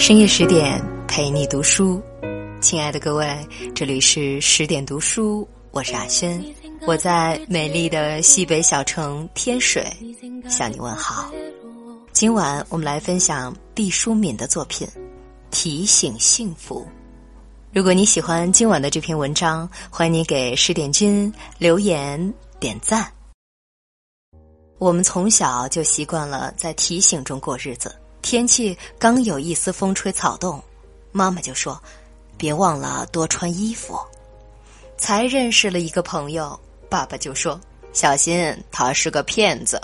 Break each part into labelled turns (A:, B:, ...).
A: 深夜十点陪你读书，亲爱的各位，这里是十点读书，我是阿轩，我在美丽的西北小城天水向你问好。今晚我们来分享毕淑敏的作品《提醒幸福》。如果你喜欢今晚的这篇文章，欢迎你给十点君留言点赞。我们从小就习惯了在提醒中过日子。天气刚有一丝风吹草动，妈妈就说：“别忘了多穿衣服。”才认识了一个朋友，爸爸就说：“小心，他是个骗子。”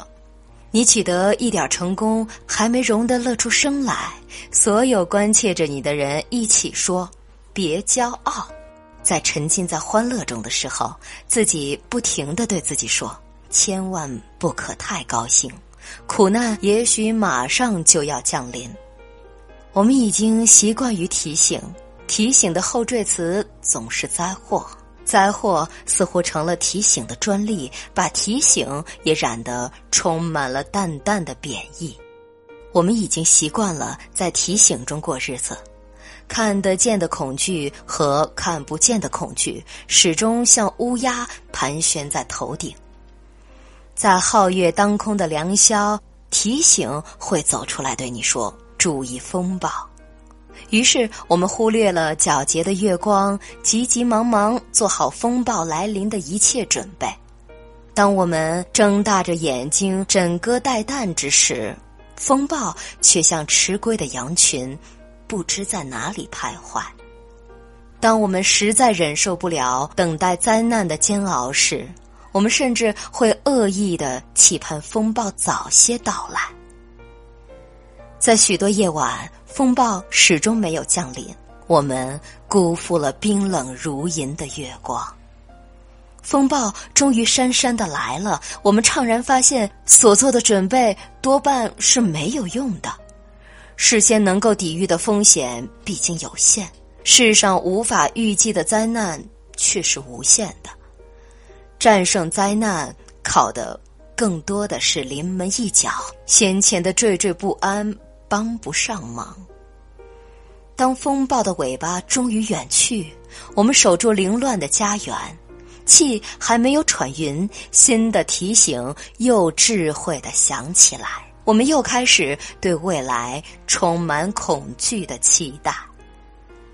A: 你取得一点成功，还没容得乐出声来，所有关切着你的人一起说：“别骄傲。”在沉浸在欢乐中的时候，自己不停的对自己说：“千万不可太高兴。”苦难也许马上就要降临，我们已经习惯于提醒，提醒的后缀词总是灾祸，灾祸似乎成了提醒的专利，把提醒也染得充满了淡淡的贬义。我们已经习惯了在提醒中过日子，看得见的恐惧和看不见的恐惧始终像乌鸦盘旋在头顶。在皓月当空的良宵，提醒会走出来对你说：“注意风暴。”于是我们忽略了皎洁的月光，急急忙忙做好风暴来临的一切准备。当我们睁大着眼睛枕戈待旦之时，风暴却像迟归的羊群，不知在哪里徘徊。当我们实在忍受不了等待灾难的煎熬时，我们甚至会恶意的期盼风暴早些到来，在许多夜晚，风暴始终没有降临，我们辜负了冰冷如银的月光。风暴终于姗姗的来了，我们怅然发现，所做的准备多半是没有用的，事先能够抵御的风险毕竟有限，世上无法预计的灾难却是无限的。战胜灾难，靠的更多的是临门一脚。先前的惴惴不安帮不上忙。当风暴的尾巴终于远去，我们守住凌乱的家园，气还没有喘匀，新的提醒又智慧的响起来。我们又开始对未来充满恐惧的期待。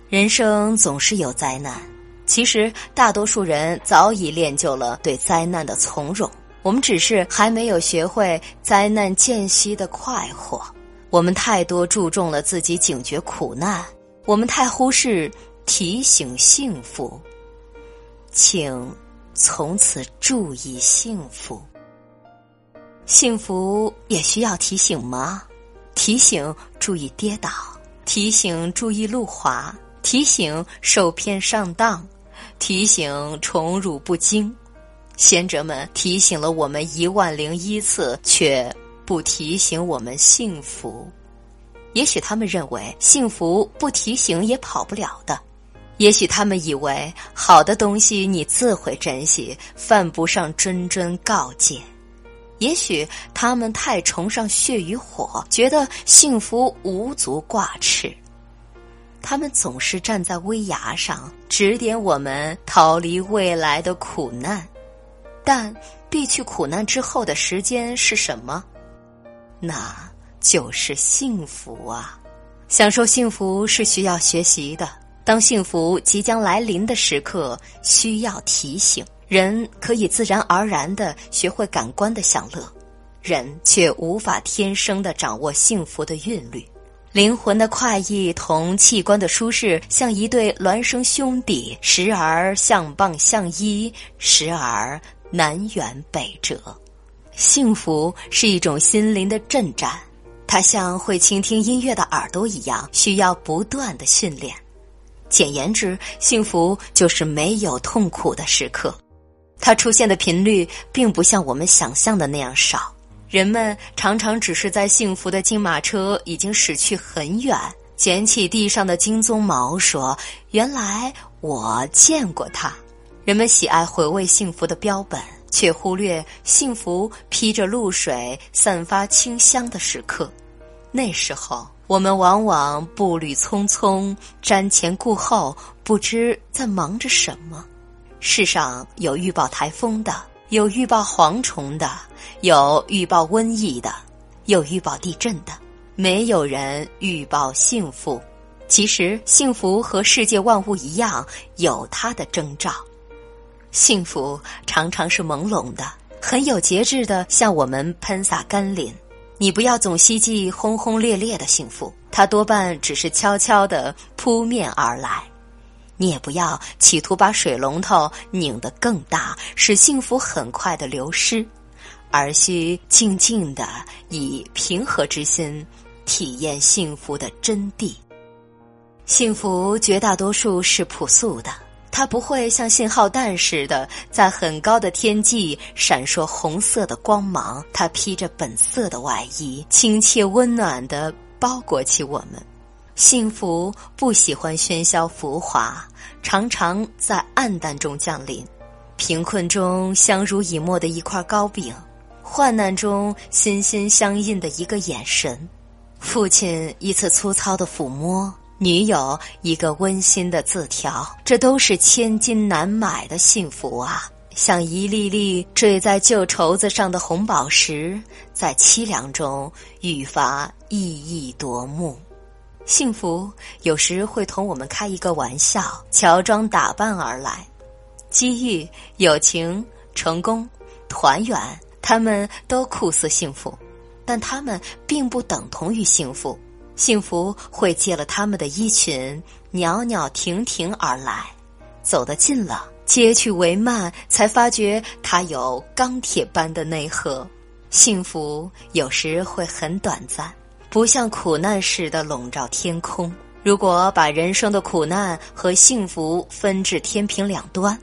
A: 人生总是有灾难。其实，大多数人早已练就了对灾难的从容，我们只是还没有学会灾难间隙的快活。我们太多注重了自己警觉苦难，我们太忽视提醒幸福。请从此注意幸福。幸福也需要提醒吗？提醒注意跌倒，提醒注意路滑。提醒受骗上当，提醒宠辱不惊，先哲们提醒了我们一万零一次，却不提醒我们幸福。也许他们认为幸福不提醒也跑不了的，也许他们以为好的东西你自会珍惜，犯不上谆谆告诫。也许他们太崇尚血与火，觉得幸福无足挂齿。他们总是站在危崖上，指点我们逃离未来的苦难，但避去苦难之后的时间是什么？那就是幸福啊！享受幸福是需要学习的。当幸福即将来临的时刻，需要提醒。人可以自然而然的学会感官的享乐，人却无法天生的掌握幸福的韵律。灵魂的快意同器官的舒适，像一对孪生兄弟，时而相傍相依，时而南辕北辙。幸福是一种心灵的震颤，它像会倾听音乐的耳朵一样，需要不断的训练。简言之，幸福就是没有痛苦的时刻，它出现的频率并不像我们想象的那样少。人们常常只是在幸福的金马车已经驶去很远，捡起地上的金鬃毛，说：“原来我见过它。”人们喜爱回味幸福的标本，却忽略幸福披着露水、散发清香的时刻。那时候，我们往往步履匆匆，瞻前顾后，不知在忙着什么。世上有预报台风的，有预报蝗虫的，有预报瘟疫的，有预报地震的，没有人预报幸福。其实，幸福和世界万物一样，有它的征兆。幸福常常是朦胧的，很有节制的向我们喷洒甘霖。你不要总希冀轰轰烈烈的幸福，它多半只是悄悄的扑面而来。你也不要企图把水龙头拧得更大，使幸福很快的流失，而需静静的以平和之心体验幸福的真谛。幸福绝大多数是朴素的。它不会像信号弹似的在很高的天际闪烁红色的光芒，它披着本色的外衣，亲切温暖的包裹起我们。幸福不喜欢喧嚣浮华，常常在暗淡中降临。贫困中相濡以沫的一块糕饼，患难中心心相印的一个眼神，父亲一次粗糙的抚摸。女友一个温馨的字条，这都是千金难买的幸福啊！像一粒粒坠在旧绸子上的红宝石，在凄凉中愈发熠熠夺目。幸福有时会同我们开一个玩笑，乔装打扮而来。机遇、友情、成功、团圆，他们都酷似幸福，但他们并不等同于幸福。幸福会借了他们的衣裙，袅袅婷婷而来，走得近了，接去帷幔，才发觉它有钢铁般的内核。幸福有时会很短暂，不像苦难似的笼罩天空。如果把人生的苦难和幸福分至天平两端，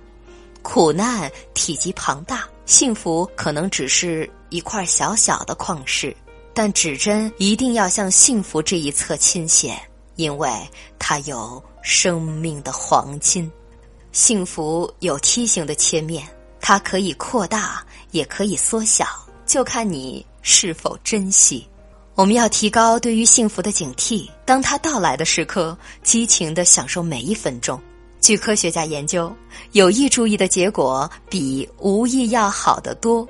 A: 苦难体积庞大，幸福可能只是一块小小的矿石。但指针一定要向幸福这一侧倾斜，因为它有生命的黄金。幸福有梯形的切面，它可以扩大，也可以缩小，就看你是否珍惜。我们要提高对于幸福的警惕，当它到来的时刻，激情地享受每一分钟。据科学家研究，有意注意的结果比无意要好得多。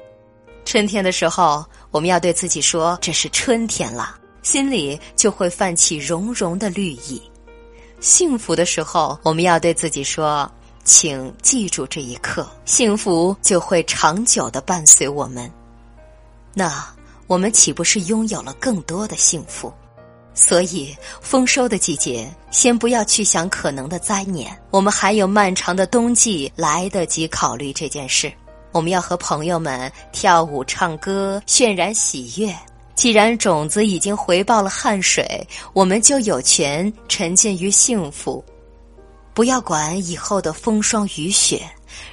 A: 春天的时候，我们要对自己说：“这是春天了。”心里就会泛起融融的绿意。幸福的时候，我们要对自己说：“请记住这一刻，幸福就会长久的伴随我们。”那我们岂不是拥有了更多的幸福？所以，丰收的季节，先不要去想可能的灾年，我们还有漫长的冬季来得及考虑这件事。我们要和朋友们跳舞、唱歌，渲染喜悦。既然种子已经回报了汗水，我们就有权沉浸于幸福。不要管以后的风霜雨雪，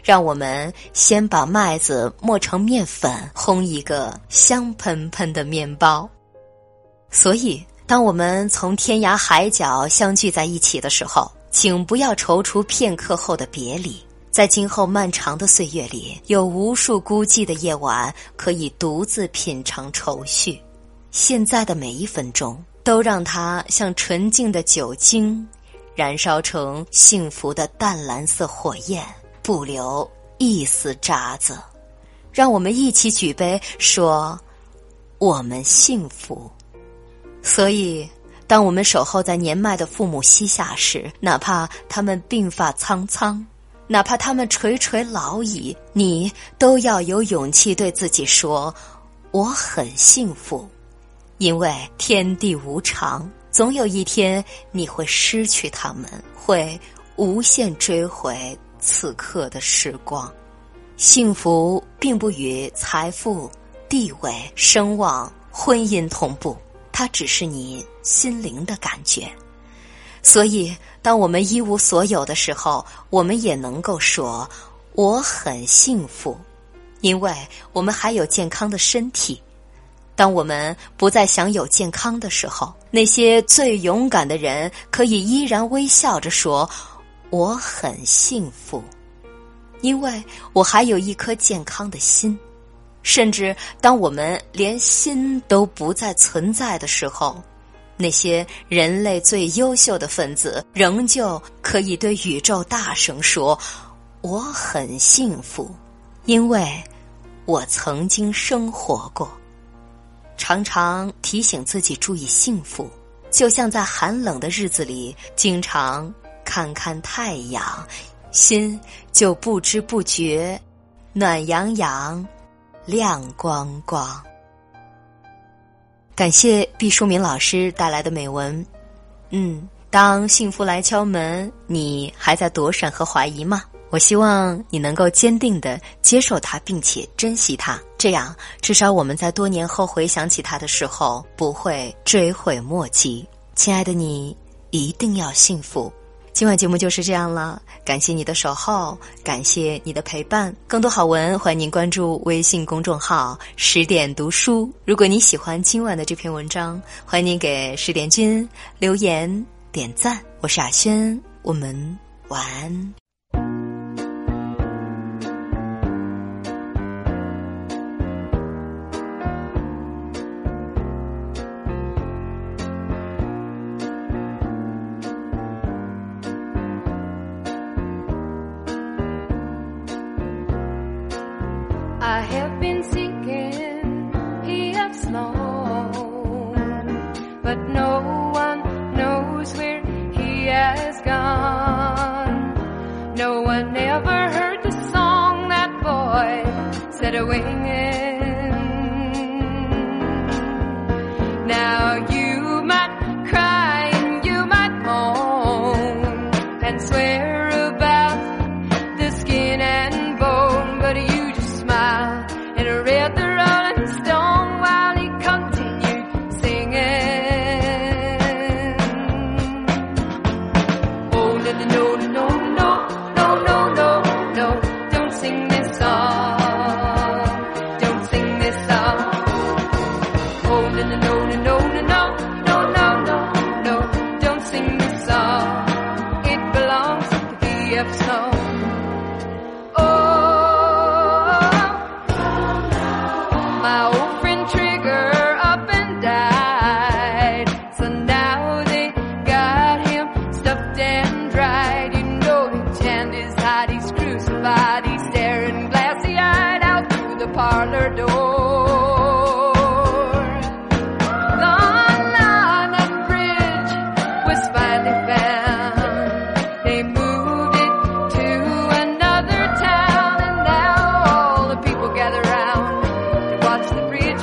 A: 让我们先把麦子磨成面粉，烘一个香喷喷的面包。所以，当我们从天涯海角相聚在一起的时候，请不要踌躇片刻后的别离。在今后漫长的岁月里，有无数孤寂的夜晚可以独自品尝愁绪。现在的每一分钟，都让它像纯净的酒精，燃烧成幸福的淡蓝色火焰，不留一丝渣子。让我们一起举杯，说我们幸福。所以，当我们守候在年迈的父母膝下时，哪怕他们鬓发苍苍。哪怕他们垂垂老矣，你都要有勇气对自己说：“我很幸福。”因为天地无常，总有一天你会失去他们，会无限追回此刻的时光。幸福并不与财富、地位、声望、婚姻同步，它只是你心灵的感觉。所以，当我们一无所有的时候，我们也能够说我很幸福，因为我们还有健康的身体。当我们不再享有健康的时候，那些最勇敢的人可以依然微笑着说我很幸福，因为我还有一颗健康的心。甚至当我们连心都不再存在的时候，那些人类最优秀的分子，仍旧可以对宇宙大声说：“我很幸福，因为我曾经生活过。”常常提醒自己注意幸福，就像在寒冷的日子里，经常看看太阳，心就不知不觉暖洋洋、亮光光。感谢毕淑敏老师带来的美文。嗯，当幸福来敲门，你还在躲闪和怀疑吗？我希望你能够坚定的接受它，并且珍惜它。这样，至少我们在多年后回想起它的时候，不会追悔莫及。亲爱的你，一定要幸福。今晚节目就是这样了，感谢你的守候，感谢你的陪伴。更多好文，欢迎您关注微信公众号“十点读书”。如果你喜欢今晚的这篇文章，欢迎您给十点君留言点赞。我是阿轩，我们晚安。
B: that away.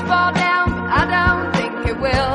B: fall down, but I don't think it will.